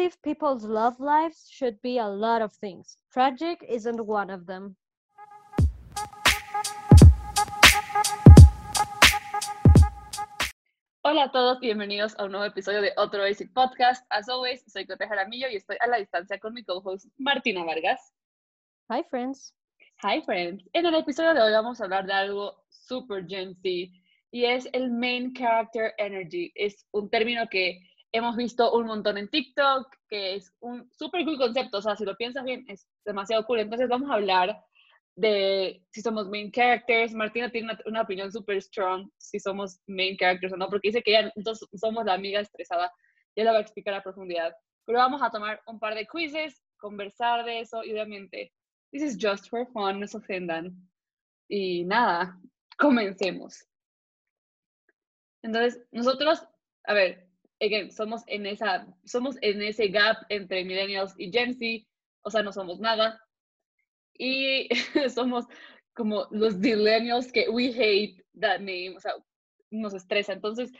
believe people's love lives should be a lot of things. Tragic isn't one of them. Hola a todos, bienvenidos a un nuevo episodio de Otro Basic Podcast. As always, soy Cote Jaramillo y estoy a la distancia con mi co-host Martina Vargas. Hi, friends. Hi, friends. En el episodio de hoy vamos a hablar de algo super Gen Z y es el Main Character Energy. Es un término que hemos visto un montón en TikTok, que es un super cool concepto. O sea, si lo piensas bien, es demasiado cool. Entonces, vamos a hablar de si somos main characters. Martina tiene una, opinión súper strong si somos main characters o no, porque dice que ya entonces somos la amiga estresada. Ya la va a explicar a profundidad. Pero vamos a tomar un par de quizzes, conversar de eso y obviamente, this is just for fun, no se ofendan. Y nada, comencemos. Entonces, nosotros, a ver, somos en esa, somos en ese gap entre millennials y Gen Z, o sea, no somos nada, y somos como los millennials que we hate that name, o sea, nos estresa. Entonces,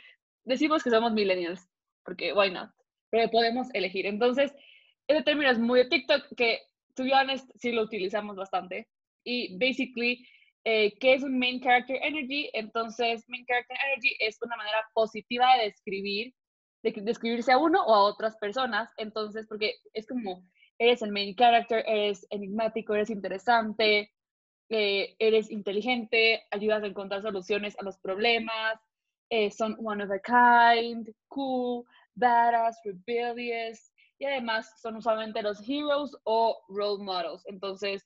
decimos que somos millennials, porque why not? Pero podemos elegir. Entonces, ese término es muy de TikTok, que, to be honest, sí lo utilizamos bastante. Y basically, eh, ¿qué es un main character energy? Entonces, main character energy es una manera positiva de describir, de describirse a uno o a otras personas. Entonces, porque es como eres el main character, eres enigmático, eres interesante, eh, eres inteligente, ayudas a encontrar soluciones a los problemas, eh, son one of a kind, cool, badass, rebellious, y además son usualmente los heroes o role models. Entonces,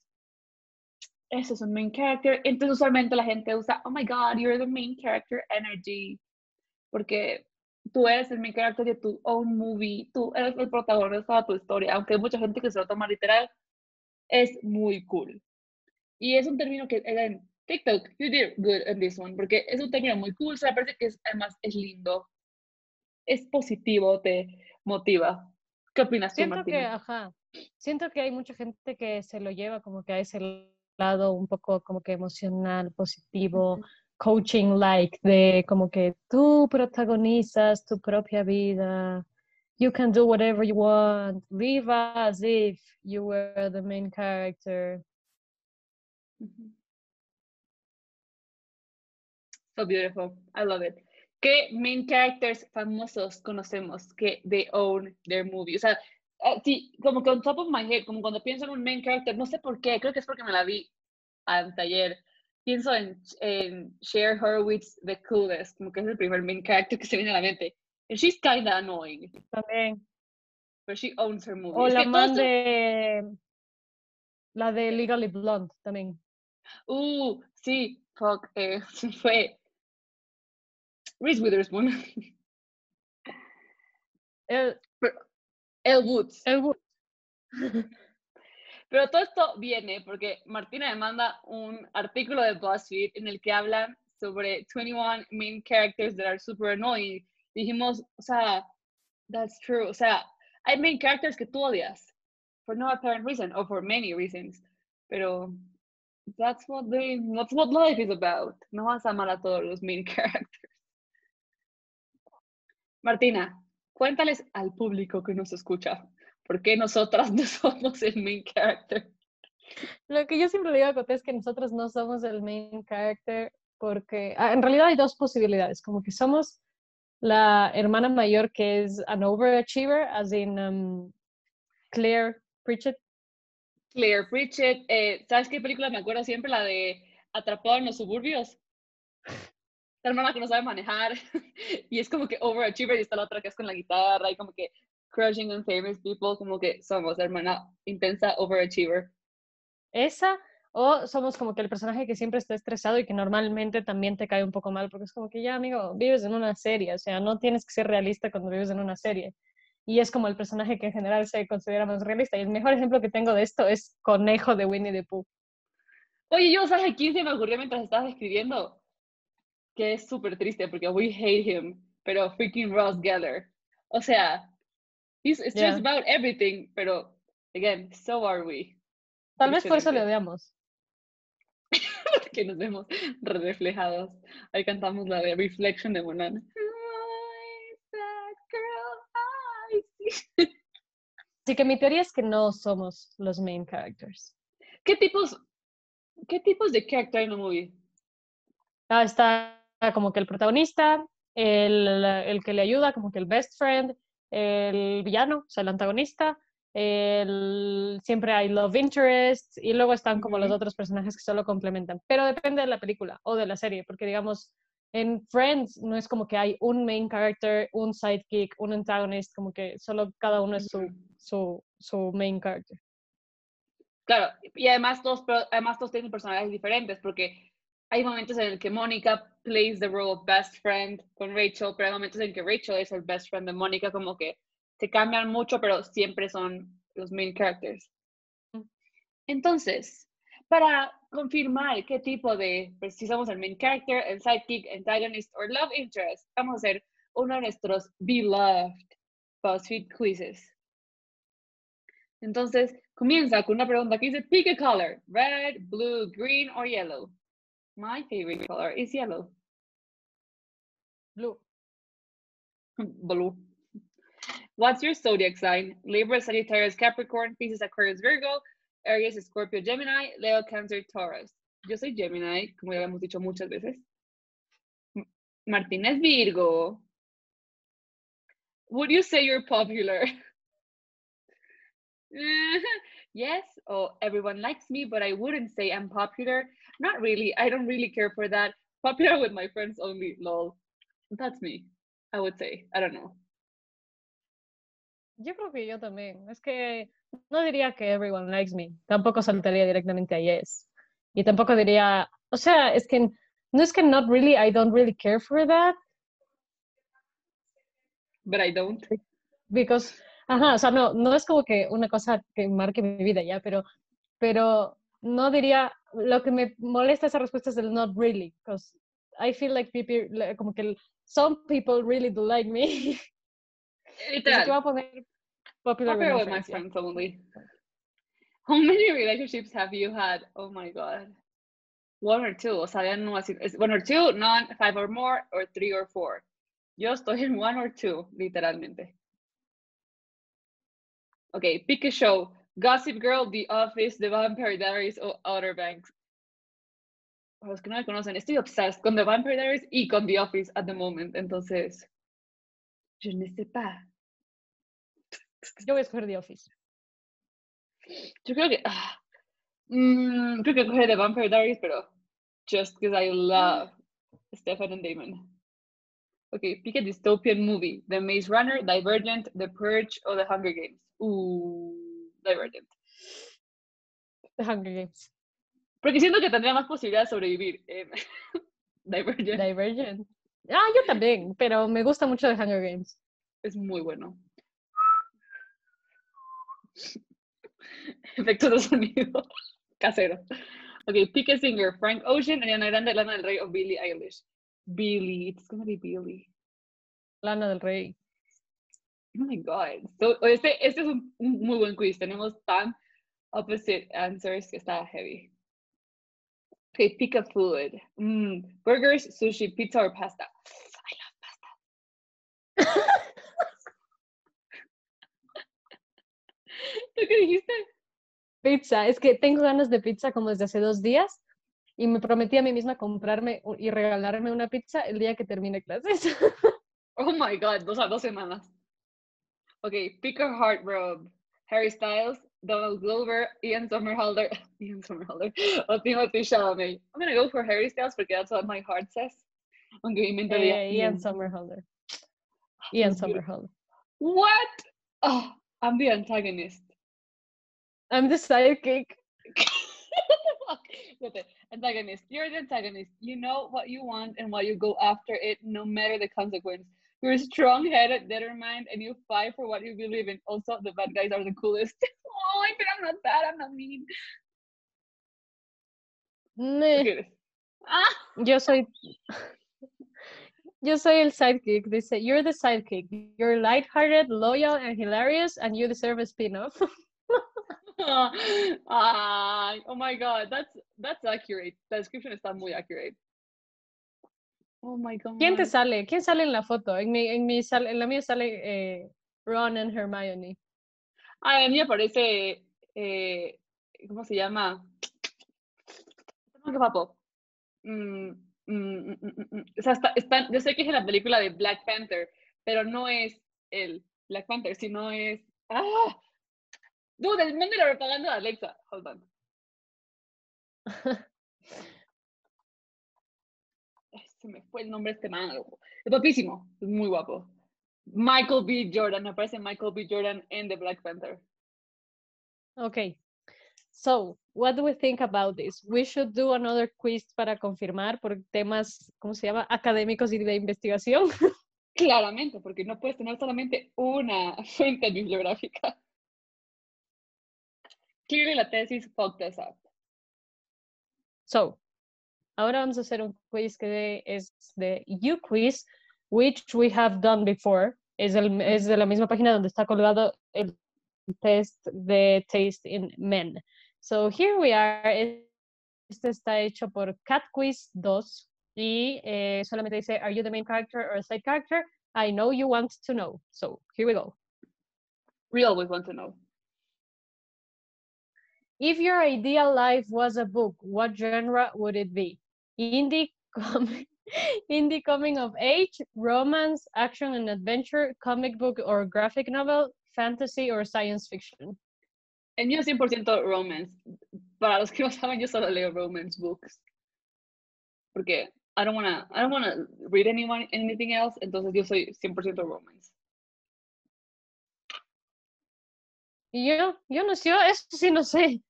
ese es un main character. Entonces, usualmente la gente usa, oh my god, you're the main character energy, porque tú eres el main character de tu own movie, tú eres el protagonista de tu historia, aunque hay mucha gente que se lo toma literal, es muy cool. Y es un término que, en TikTok, you did good in this one, porque es un término muy cool, se me parece que es, además es lindo, es positivo, te motiva. ¿Qué opinas tú, Siento que, ajá, siento que hay mucha gente que se lo lleva como que a ese lado un poco como que emocional, positivo, coaching like de como que tú protagonizas tu propia vida. You can do whatever you want. Live as if you were the main character. So beautiful. I love it. ¿Qué main characters famosos conocemos que they own their movie? O sea, uh, sí, como que on top of my head, como cuando pienso en un main character, no sé por qué, creo que es porque me la vi anteayer pienso en, en Cher Horowitz, The Coolest, como que es el primer main character que se viene a la mente. And she's kinda annoying. También. But she owns her movie. O la man de... La de Legally Blonde también. Uh, sí, fuck, eh, fue Reese Witherspoon. El, El Woods. El Woods. Pero todo esto viene porque Martina me manda un artículo de BuzzFeed en el que hablan sobre 21 main characters that are super annoying. Dijimos, o sea, that's true. O sea, hay main characters que tú odias for no apparent reason or for many reasons. Pero that's what they, that's what life is about. No vas a amar a todos los main characters. Martina, cuéntales al público que nos escucha ¿Por qué nosotras no somos el main character? Lo que yo siempre le digo a Coté es que nosotros no somos el main character porque ah, en realidad hay dos posibilidades, como que somos la hermana mayor que es an overachiever, as in um, Claire Pritchett. Claire Pritchett, eh, ¿sabes qué película me acuerdo siempre? La de Atrapado en los suburbios. La hermana que no sabe manejar y es como que overachiever y está la otra que es con la guitarra y como que crushing on famous people, como que somos hermana intensa overachiever. Esa, o somos como que el personaje que siempre está estresado y que normalmente también te cae un poco mal, porque es como que ya, amigo, vives en una serie, o sea, no tienes que ser realista cuando vives en una serie. Y es como el personaje que en general se considera más realista. Y el mejor ejemplo que tengo de esto es Conejo de Winnie the Pooh. Oye, yo, ¿sabes quién se me ocurrió mientras estabas escribiendo? Que es súper triste porque we hate him, pero freaking Ross Geller. O sea, He's stressed about everything, pero, again, so are we. Tal vez por eso le odiamos. que nos vemos reflejados. Ahí cantamos la de Reflection de Monan. Así que mi teoría es que no somos los main characters. ¿Qué tipos, qué tipos de character hay en la movie? Ah, está como que el protagonista, el, el que le ayuda, como que el best friend, el villano, o sea, el antagonista, el, siempre hay love interest y luego están como los otros personajes que solo complementan. Pero depende de la película o de la serie, porque digamos, en Friends no es como que hay un main character, un sidekick, un antagonist, como que solo cada uno es su, su, su main character. Claro, y además todos, pero además todos tienen personalidades diferentes porque hay momentos en el que Mónica plays the role of best friend con Rachel, pero hay momentos en que Rachel es el best friend de Mónica, como que se cambian mucho, pero siempre son los main characters. Mm. Entonces, para confirmar qué tipo de, pues, si somos el main character, el sidekick, antagonist o love interest, vamos a hacer uno de nuestros beloved BuzzFeed quizzes. Entonces, comienza con una pregunta que dice, pick a color, red, blue, green or yellow. My favorite color is yellow. Blue. Hmm, blue. What's your zodiac sign? Libra, Sagittarius, Capricorn, Pisces, Aquarius, Virgo, Aries, Scorpio, Gemini, Leo, Cancer, Taurus. Yo soy Gemini, como ya hemos dicho muchas veces. Martínez, Virgo. Would you say you're popular? yes, oh, everyone likes me, but I wouldn't say I'm popular. Not really. I don't really care for that. Popular with my friends only, lol. That's me, I would say. I don't know. Yo creo que yo también. Es que no diría que everyone likes me. Tampoco saltaría directamente a yes. Y tampoco diría, o sea, es que no es que not really, I don't really care for that, But I don't. because, ajá, o sea, no, no es como que una cosa que marque mi vida ya, pero, pero no diría, lo que me molesta esa respuesta es el not really, because I feel like people, como que some people really do like me. Voy Literal. a poner popular, Popular with my friends, only. How many relationships have you had? Oh my god. One or two. O sea, ya no así. one or two, none, five or more, or three or four. Yo estoy en one or two, literalmente. Okay, pick a show. Gossip Girl, The Office, The Vampire Diaries o Outer Banks. Para los que no me conocen, estoy obsessed con The Vampire Diaries y con The Office at the moment. Entonces, je ne sais pas. Yo voy a escoger The Office. Yo creo que. ah, mm, creo que coge The Vampire Diaries, pero just because I love Stefan and Damon. Okay, pick a dystopian movie: The Maze Runner, Divergent, The Purge, or The Hunger Games. Ooh, Divergent. The Hunger Games. Porque siento que tendría más posibilidad de sobrevivir en Divergent. Divergent. Ah, yo también, pero me gusta mucho The Hunger Games. es muy bueno. Efectos de sonido casero. Okay, pick a singer: Frank Ocean, Ariana Grande, Lana Del Rey, o Billie Eilish. Billie, it's gonna be Billie. Lana del Rey. Oh my god. So, este, este es un, un muy buen quiz. Tenemos tan opposite answers que está heavy. Okay, pick a food. Mm, burgers, sushi, pizza, or pasta. I love pasta. ¿Tú qué dijiste? Pizza. Es que tengo ganas de pizza como desde hace dos días y me prometí a mí misma comprarme y regalarme una pizza el día que termine clases. Oh my god, dos a dos semanas. Okay, pick a heartthrob. Harry Styles, Donald Glover, Ian Somerhalder, Ian Somerhalder, o Timothy Chalamet. I'm gonna go for Harry Styles because that's what my heart says. Aunque mi mente diga Eh, Ian Somerhalder. Ian. Somerhalder. What? Oh, I'm the antagonist. I'm the sidekick. what the fuck? Espérate, Antagonist. You're the antagonist. You know what you want and why you go after it, no matter the consequence. You're strong-headed, determined, and you fight for what you believe in. Also, the bad guys are the coolest. oh, but I'm not bad. I'm not mean. Meh, ¿Qué eres? Ah, Yo soy. Yo soy el sidekick. Dice, you're the sidekick. You're lighthearted, loyal, and hilarious, and you deserve a spin-off. ah, oh my god, that's that's accurate. The description está muy accurate. Oh my god. ¿Quién te sale? ¿Quién sale en la foto? En, mi, en, mi sal- en la mía sale eh, Ron and Hermione. a mí me parece, eh, ¿cómo se llama? ¿Qué papo? Mm, mm, mm, o sea, está, yo sé que es la película de Black Panther, pero no es el Black Panther, sino es... ¡Ah! Dude, el mundo de la propaganda de Alexa. Hold on. Se me fue el nombre de este man. Es guapísimo, es muy guapo. Michael B. Jordan, me parece Michael B. Jordan en The Black Panther. Okay. So, what do we think about this? We should do another quiz para confirmar por temas, ¿cómo se llama? Académicos y de investigación. Claramente, porque no puedes tener solamente una fuente bibliográfica. Clearly la tesis fucked us up. So, ahora vamos a hacer un quiz que es de You Quiz, which we have done before. Es, el, es de la misma página donde está colgado el test de Taste in Men. So here we are. Este está hecho por Cat Quiz 2 y eh, solamente dice, are you the main character or a side character? I know you want to know. So here we go. We always want to know. If your ideal life was a book, what genre would it be? Indie, com indie coming of age, romance, action and adventure, comic book or graphic novel, fantasy or science fiction? El mío es 100% romance. Para los que no saben, yo solo leo romance books. Porque I don't wanna, I don't wanna read anyone anything else, entonces yo soy 100% romance. Y yo, yo no sé, eso sí no sé.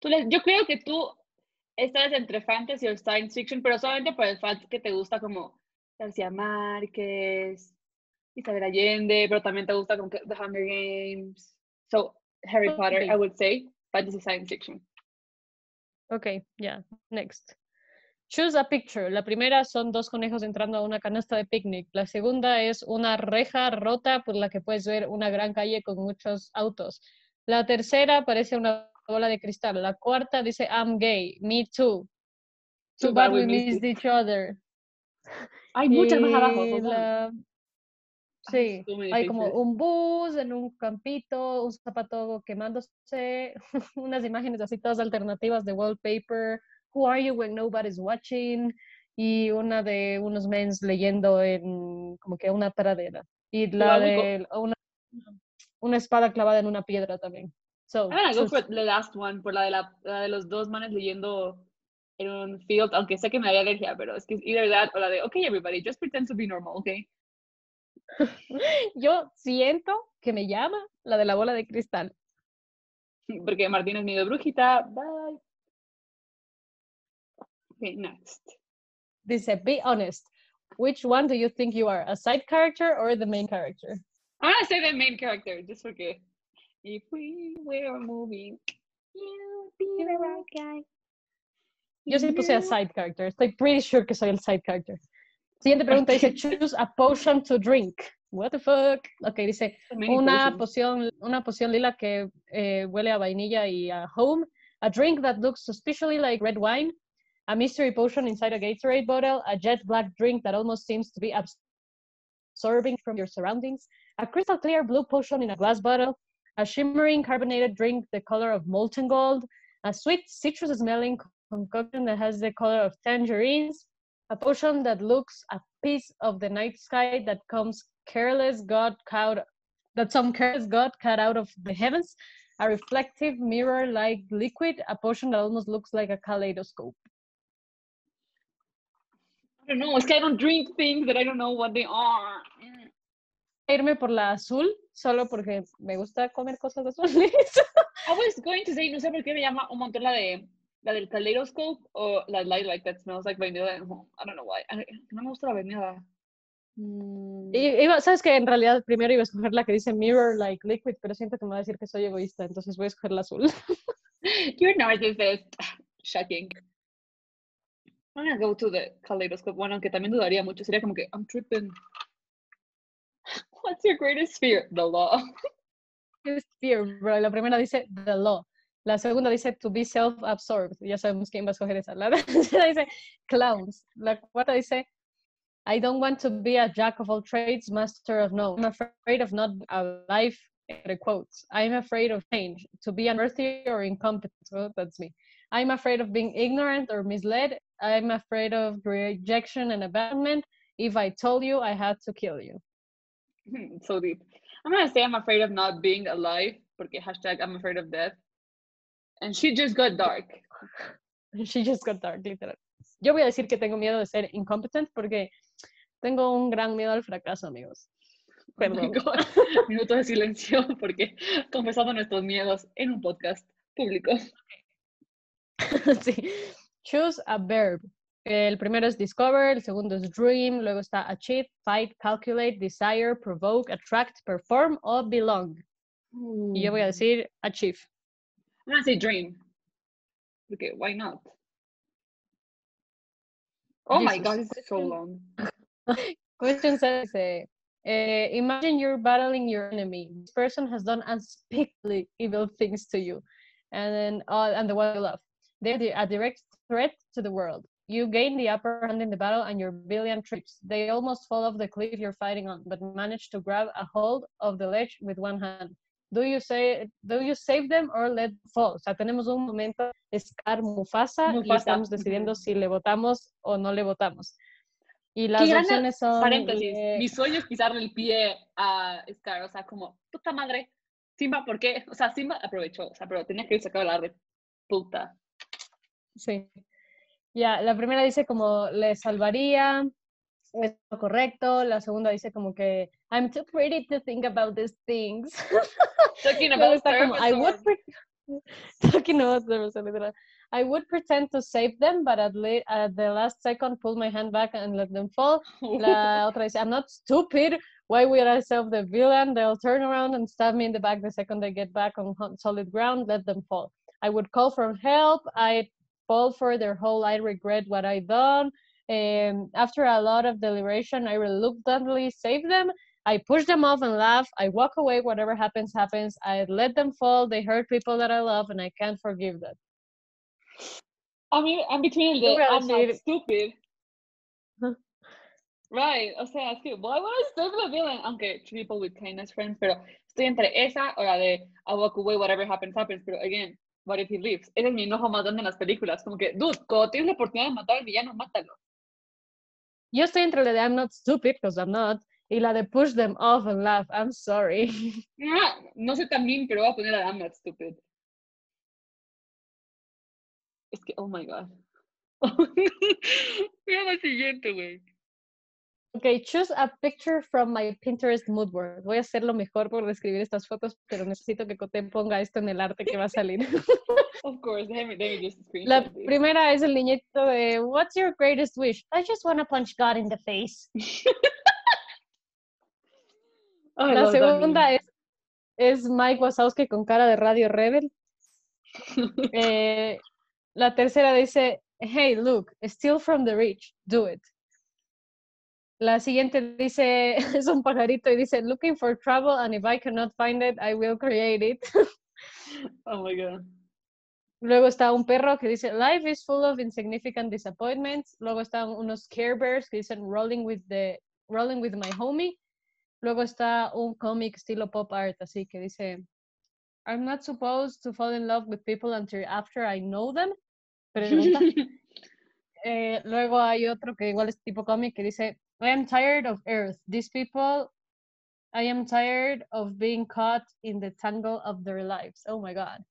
Tú yo creo que tú estás entre fantasy o science fiction, pero solamente por el fact que te gusta como García Márquez, Isabel Allende, pero también te gusta como The Hunger Games. So, Harry okay. Potter, I would say fantasy science fiction. Okay, yeah, next. Choose a picture. La primera son dos conejos entrando a una canasta de picnic. La segunda es una reja rota por la que puedes ver una gran calle con muchos autos. La tercera parece una bola de cristal. La cuarta dice I'm gay. Me too. Too, bad, we missed each other. Hay muchas más abajo. Sí, hay como un bus en un campito, un zapato quemándose, unas imágenes así todas alternativas de wallpaper, Who Are You When Nobody's Watching, y una de unos mens leyendo en como que una pradera. Y la de una, una espada clavada en una piedra también. So, I'm go for the last one, por la de, la, la de los dos manes leyendo en un field, aunque sé que me había alergia, pero es que es either that o la de, okay, everybody, just pretend to be normal, okay? Yo siento que me llama la de la bola de cristal. Porque Martín es medio brujita. Bye. Okay, next. Dice, be honest. Which one do you think you are? A side character or the main character? I'm gonna say the main character, just porque. If we were a movie, you'd be the right guy. Yo sí puse a side character. Estoy pretty sure que soy el side character. Siguiente pregunta dice, choose a potion to drink. What the fuck? Ok, dice, una poción, una poción lila que eh, huele a vainilla y a home. A drink that looks suspiciously like red wine a mystery potion inside a Gatorade bottle, a jet black drink that almost seems to be absorbing from your surroundings, a crystal clear blue potion in a glass bottle, a shimmering carbonated drink the color of molten gold, a sweet citrus smelling concoction that has the color of tangerines, a potion that looks a piece of the night sky that comes careless god cut that some careless god cut out of the heavens, a reflective mirror like liquid, a potion that almost looks like a kaleidoscope. I don't know, es que I don't drink things that I don't know what they are. Irme por la azul, solo porque me gusta comer cosas azules. I was going to say, no sé por qué me llama un montón la de la del kaleidoscope o la light like that smells like vanilla I don't know why. No me gusta la vanilla. Mm. iba, sabes que en realidad primero iba a escoger la que dice mirror like liquid, pero siento que me va a decir que soy egoísta, entonces voy a escoger la azul. You're narcissist. Shocking. I'm gonna go to the kaleidoscope one, aunque también dudaría mucho. Sería como que, I'm tripping. What's your greatest fear? The law. fear, bro. La primera dice the law. La segunda dice to be self-absorbed. Ya sabemos quién va a escoger esa. La tercera dice clowns. La cuarta dice I don't want to be a jack of all trades, master of none. I'm afraid of not a life entre quotes. I'm afraid of change, to be unworthy or incompetent. Oh, that's me. I'm afraid of being ignorant or misled. I'm afraid of rejection and abandonment. If I told you, I had to kill you. so deep. I'm gonna say I'm afraid of not being alive, porque hashtag I'm afraid of death. And she just got dark. She just got dark, literal. Yo voy a decir que tengo miedo de ser incompetent porque tengo un gran miedo al fracaso, amigos. Oh Perdón. God. Minuto de silencio porque confesamos nuestros miedos en un podcast público. sí. Choose a verb. El primero es discover, el segundo es dream, luego está achieve, fight, calculate, desire, provoke, attract, perform o belong. Y yo voy a decir achieve. I'm gonna say dream. Okay, why not? Oh my god, it's so long. Question says, uh, imagine you're battling your enemy. This person has done unspeakably evil things to you, and then uh, and the one you love. They're the, a direct threat to the world. You gain the upper hand in the battle, and your billion trips. They almost fall off the cliff you're fighting on, but manage to grab a hold of the ledge with one hand. Do you say, do you save them or let them fall? O sea, tenemos un momento Scar Mufasa, y estamos decidiendo si le votamos o no le votamos. Y las Qué opciones son Paréntesis, eh, mi sueño es pisarle el pie a Scar, o sea, como, puta madre, Simba, ¿por qué? O sea, Simba aprovechó, o sea, pero tenía que ir sacado la red, puta. Sí. Ya, la primera dice como le salvaría, es lo correcto. La segunda dice como que I'm too pretty to think about these things. Talking about está como I would Venusaur. pre- talking about Venusaur, literal. I would pretend to save them, but at, le- at the last second pull my hand back and let them fall. La otra dice I'm not stupid. Why would I save the villain? They'll turn around and stab me in the back the second they get back on solid ground. Let them fall. I would call for help. I'd fall for their whole I regret what I done. And after a lot of deliberation, I reluctantly save them. I push them off and laugh. I walk away. Whatever happens, happens. I let them fall. They hurt people that I love, and I can't forgive them. I mean, I'm between the voy a I'm not stupid. Right, o sea, es que, why would I save the villain? Aunque treat people with kindness, friends, pero estoy entre esa o la de I walk away, whatever happens, happens, pero again, what if he leaves? Ese es mi enojo más grande en las películas, como que, dude, cuando tienes la oportunidad de matar al villano, mátalo. Yo estoy entre la de I'm not stupid, because I'm not, y la de push them off and laugh. I'm sorry. Ah, no sé también, pero voy a poner a I'm not stupid. Es que, oh my god. Mira la siguiente, güey. Okay, choose a picture from my Pinterest mood board. Voy a hacer lo mejor por describir estas fotos, pero necesito que Coté ponga esto en el arte que va a salir. Of course, déjame, déjame just La screenshot this. primera es el niñito de What's your greatest wish? I just want to punch God in the face. I La segunda es, es Mike Wazowski con cara de Radio Rebel. Eh, la tercera dice Hey, look, steal from the rich, do it. La siguiente dice, es un pajarito y dice, looking for trouble and if I cannot find it, I will create it. Oh my god. Luego está un perro que dice, life is full of insignificant disappointments. Luego están unos Care Bears que dicen, rolling with, the, rolling with my homie. Luego está un cómic estilo pop art, así que dice, I'm not supposed to fall in love with people until after I know them. Pregunta. Eh, luego hay otro que igual es tipo cómic que dice, I am tired of Earth. These people, I am tired of being caught in the tangle of their lives. Oh my God.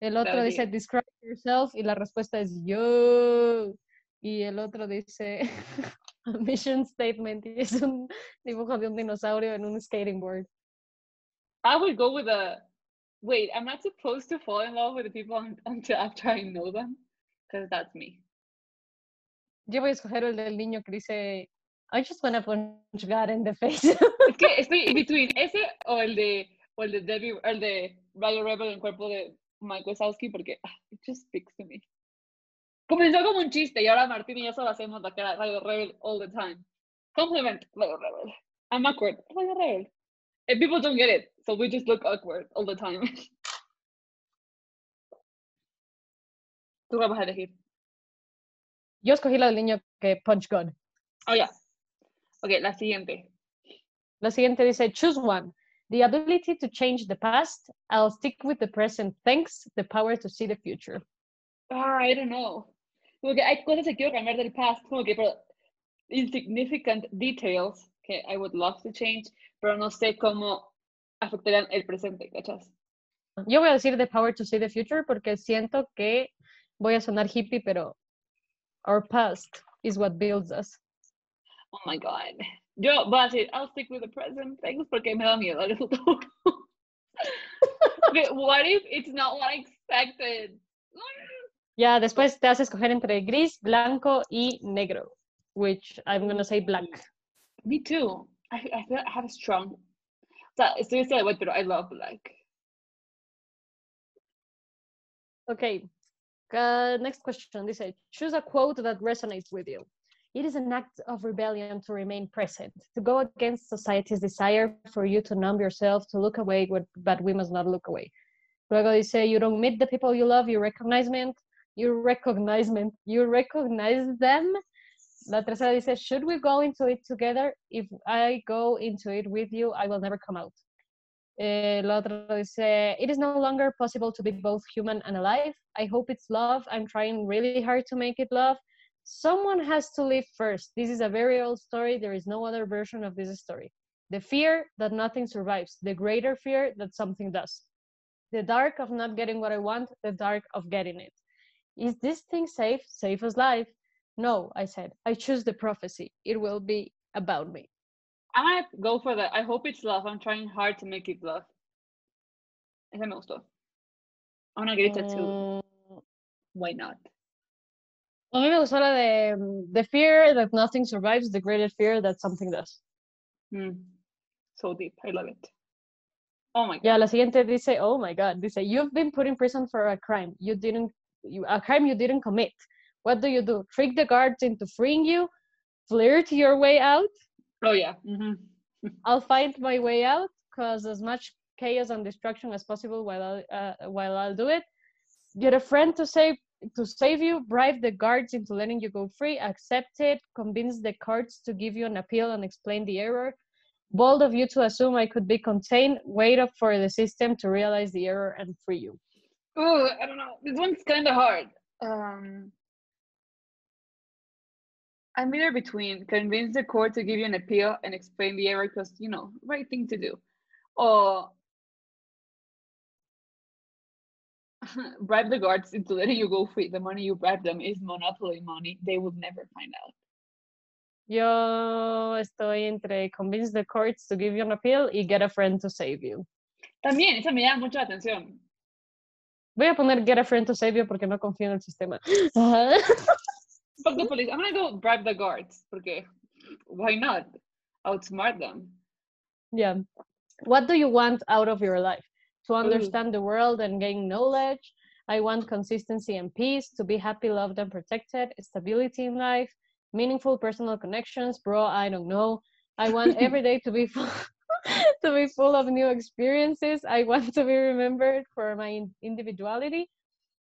El otro dice, describe yourself y la respuesta es yo. Y el otro dice, a mission statement y es un dibujo de un dinosaurio en un skating board. I would go with a. Wait, I'm not supposed to fall in love with the people until after I know them, because that's me. Yo voy a escoger el del niño que dice, I just wanna punch God in the face. Es que estoy in between ese o el de o el de Debbie, o el de Radio Rebel en cuerpo de Mike Wazowski porque ah, it just speaks to me. Comenzó como un chiste y ahora Martín y yo solo hacemos la cara Radio Rebel all the time. Compliment Radio Rebel. I'm awkward. Radio Rebel. And people don't get it, so we just look awkward all the time. Tú qué vas a elegir. Yo escogí la del niño que punch God. Oh, ya. Ok, la siguiente. La siguiente dice, choose one. The ability to change the past. I'll stick with the present. Thanks. The power to see the future. Ah, I don't know. Como que hay cosas que quiero cambiar del past, como que pero insignificant details que I would love to change, pero no sé cómo afectarían el presente, ¿cachas? Yo voy a decir the power to see the future porque siento que voy a sonar hippie, pero our past is what builds us. Oh my god. Yo voy a decir, I'll stick with the present, thanks, porque me da miedo el futuro. Okay, what if it's not what I expected? Ya, después te hace escoger entre gris, blanco y negro, which I'm gonna say black. Me too. I, I feel I have a strong. O sea, estoy de pero I love black. Okay. Uh, next question. Dice, choose a quote that resonates with you. It is an act of rebellion to remain present, to go against society's desire for you to numb yourself, to look away, but- we must not look away. Luego dice, you don't meet the people you love, you recognize them, you recognize them, you recognize them. La tercera dice, should we go into it together? If I go into it with you, I will never come out. Eh, la otra dice, it is no longer possible to be both human and alive. I hope it's love. I'm trying really hard to make it love. Someone has to live first. This is a very old story. There is no other version of this story. The fear that nothing survives, the greater fear that something does. The dark of not getting what I want, the dark of getting it. Is this thing safe? Safe as life? No, I said. I choose the prophecy. It will be about me. I might go for that. I hope it's love. I'm trying hard to make it love. Ese me gustó. I wanna get it tattooed. Mm. Why not? A mí me gustó la de mm, the fear that nothing survives, the greater fear that something does. Hmm. So deep. I love it. Oh my god. Ya, la siguiente dice, oh my God, dice, you've been put in prison for a crime you didn't, you, a crime you didn't commit. What do you do? Trick the guards into freeing you? Flirt your way out? Oh yeah. hmm I'll find my way out, cause as much chaos and destruction as possible while I'll, uh, while I'll do it. Get a friend to save to save you. Bribe the guards into letting you go free. Accept it. Convince the courts to give you an appeal and explain the error. Bold of you to assume I could be contained. Wait up for the system to realize the error and free you. Oh, I don't know. This one's kind of hard. Um, I'm either between convince the court to give you an appeal and explain the error because you know right thing to do, or bribe the guards into letting you go free. The money you bribe them is monopoly money. They would never find out. Yo estoy entre convince the courts to give you an appeal y get a friend to save you. También, esa me llama mucho la atención. Voy a poner get a friend to save you porque no confío en el sistema. Fuck the police. I'm gonna go bribe the guards. Porque why not? Outsmart them. Yeah. What do you want out of your life? To Ooh. understand the world and gain knowledge. I want consistency and peace, to be happy, loved, and protected, stability in life, meaningful personal connections. Bro, I don't know. I want every day to be full, to be full of new experiences. I want to be remembered for my individuality.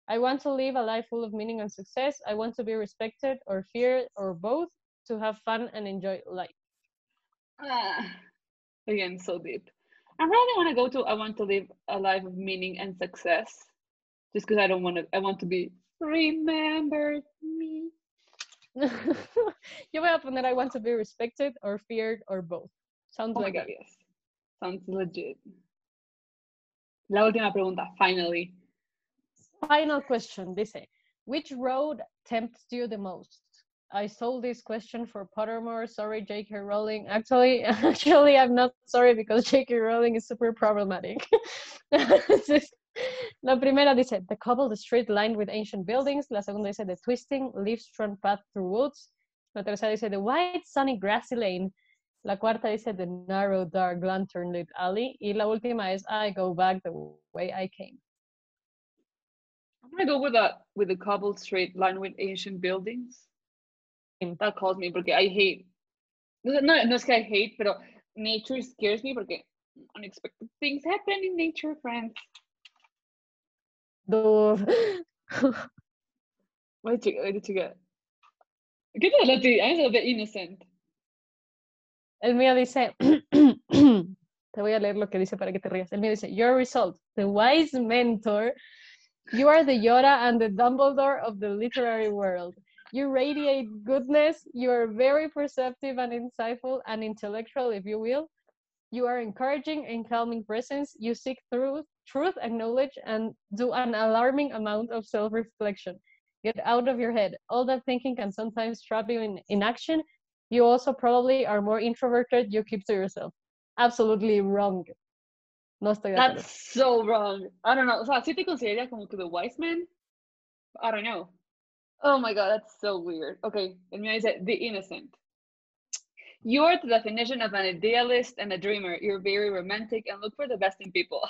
I want to live a life full of meaning and success. I want to be respected or feared or both, to have fun and enjoy life. Ah, again, so deep. I really want to go to. I want to live a life of meaning and success, just because I don't want to. I want to be remembered me. you voy a poner I want to be respected or feared or both. Sounds Oh like god, yes, sounds legit. La última pregunta, finally. Final question. Dice, which road tempts you the most? I stole this question for Pottermore. Sorry, J.K. Rowling. Actually, actually, I'm not sorry because J.K. Rowling is super problematic. La primera dice, the cobbled street lined with ancient buildings. La segunda dice, the twisting, leaf-strewn path through woods. La tercera dice, the wide, sunny, grassy lane. La cuarta dice, the narrow, dark, lantern-lit alley. Y la última es, I go back the way I came. I'm gonna go with a with the cobbled street lined with ancient buildings. That calls me porque I hate. No, no es que I hate, pero nature scares me porque unexpected things happen in nature, friends. Do Wait, chica, wait, chica. ¿Qué tal a ti? I'm a bit innocent. El mío dice, te voy a leer lo que dice para que te rías. El mío dice, Your result, the wise mentor. You are the Yoda and the Dumbledore of the literary world. You radiate goodness. You are very perceptive and insightful and intellectual, if you will. You are encouraging and calming presence. You seek truth, truth and knowledge and do an alarming amount of self-reflection. Get out of your head. All that thinking can sometimes trap you in inaction. You also probably are more introverted. You keep to yourself. Absolutely wrong. No estoy. That's so wrong. I don't know. O sea, sí te consideraría como que the wise man. I don't know. Oh my god, that's so weird. Okay, el mío dice the innocent. You are the definition of an idealist and a dreamer. You're very romantic and look for the best in people.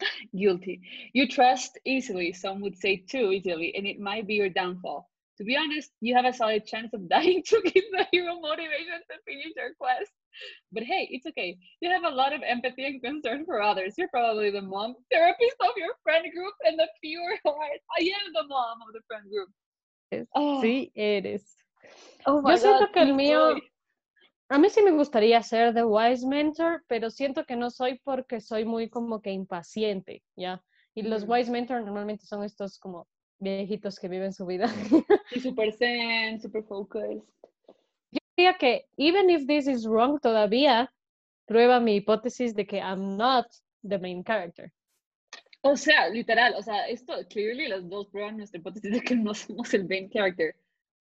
Guilty. You trust easily, some would say too easily, and it might be your downfall. To be honest, you have a solid chance of dying to give the hero motivation to finish your quest. But hey, it's okay. You have a lot of empathy and concern for others. You're probably the mom therapist of your friend group and the pure heart. I am the mom of the friend group. Oh, Sí, eres. oh Yo siento God, que el mío, soy. a mí sí me gustaría ser The Wise Mentor, pero siento que no soy porque soy muy como que impaciente, ¿ya? Y los Ujú. Wise Mentor normalmente son estos como viejitos que viven su vida. Sí, super zen, super focused. Yo diría que, even if this is wrong todavía, prueba mi hipótesis de que I'm not the main character. O sea, literal, o sea, esto, clearly las dos prueban nuestra hipótesis de que no somos el main character,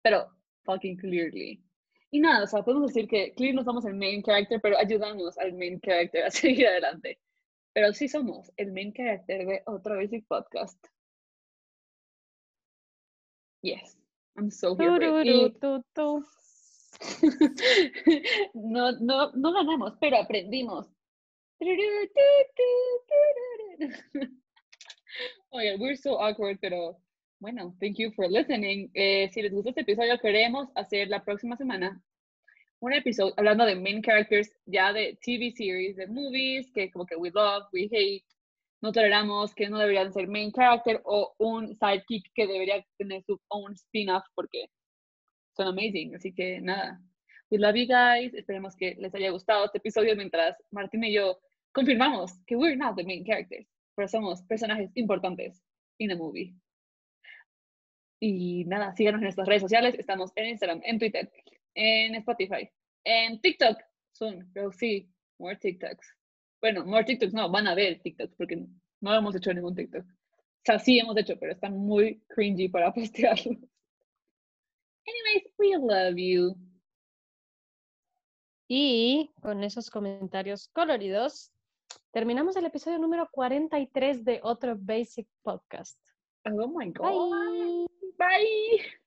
pero fucking clearly. Y nada, o sea, podemos decir que clearly no somos el main character, pero ayudamos al main character a seguir adelante. Pero sí somos el main character de otro Basic Podcast. Yes, I'm so here. Y- no, no, no ganamos, pero aprendimos. Oye, we're so awkward, pero bueno, thank you for listening. Eh, si les gustó este episodio, queremos hacer la próxima semana un episodio hablando de main characters ya de TV series, de movies, que como que we love, we hate, no toleramos, que no deberían ser main character o un sidekick que debería tener su own spin-off porque son amazing. Así que nada, we love you guys. Esperemos que les haya gustado este episodio mientras Martín y yo confirmamos que we're not the main characters, pero somos personajes importantes in a movie. Y nada, síganos en nuestras redes sociales. Estamos en Instagram, en Twitter, en Spotify, en TikTok. Soon, pero sí, more TikToks. Bueno, more TikToks no, van a ver TikToks porque no hemos hecho ningún TikTok. O sea, sí hemos hecho, pero están muy cringy para postearlos. Anyways, we love you. Y con esos comentarios coloridos, Terminamos el episodio número 43 de otro Basic Podcast. Oh my God. Bye. Bye.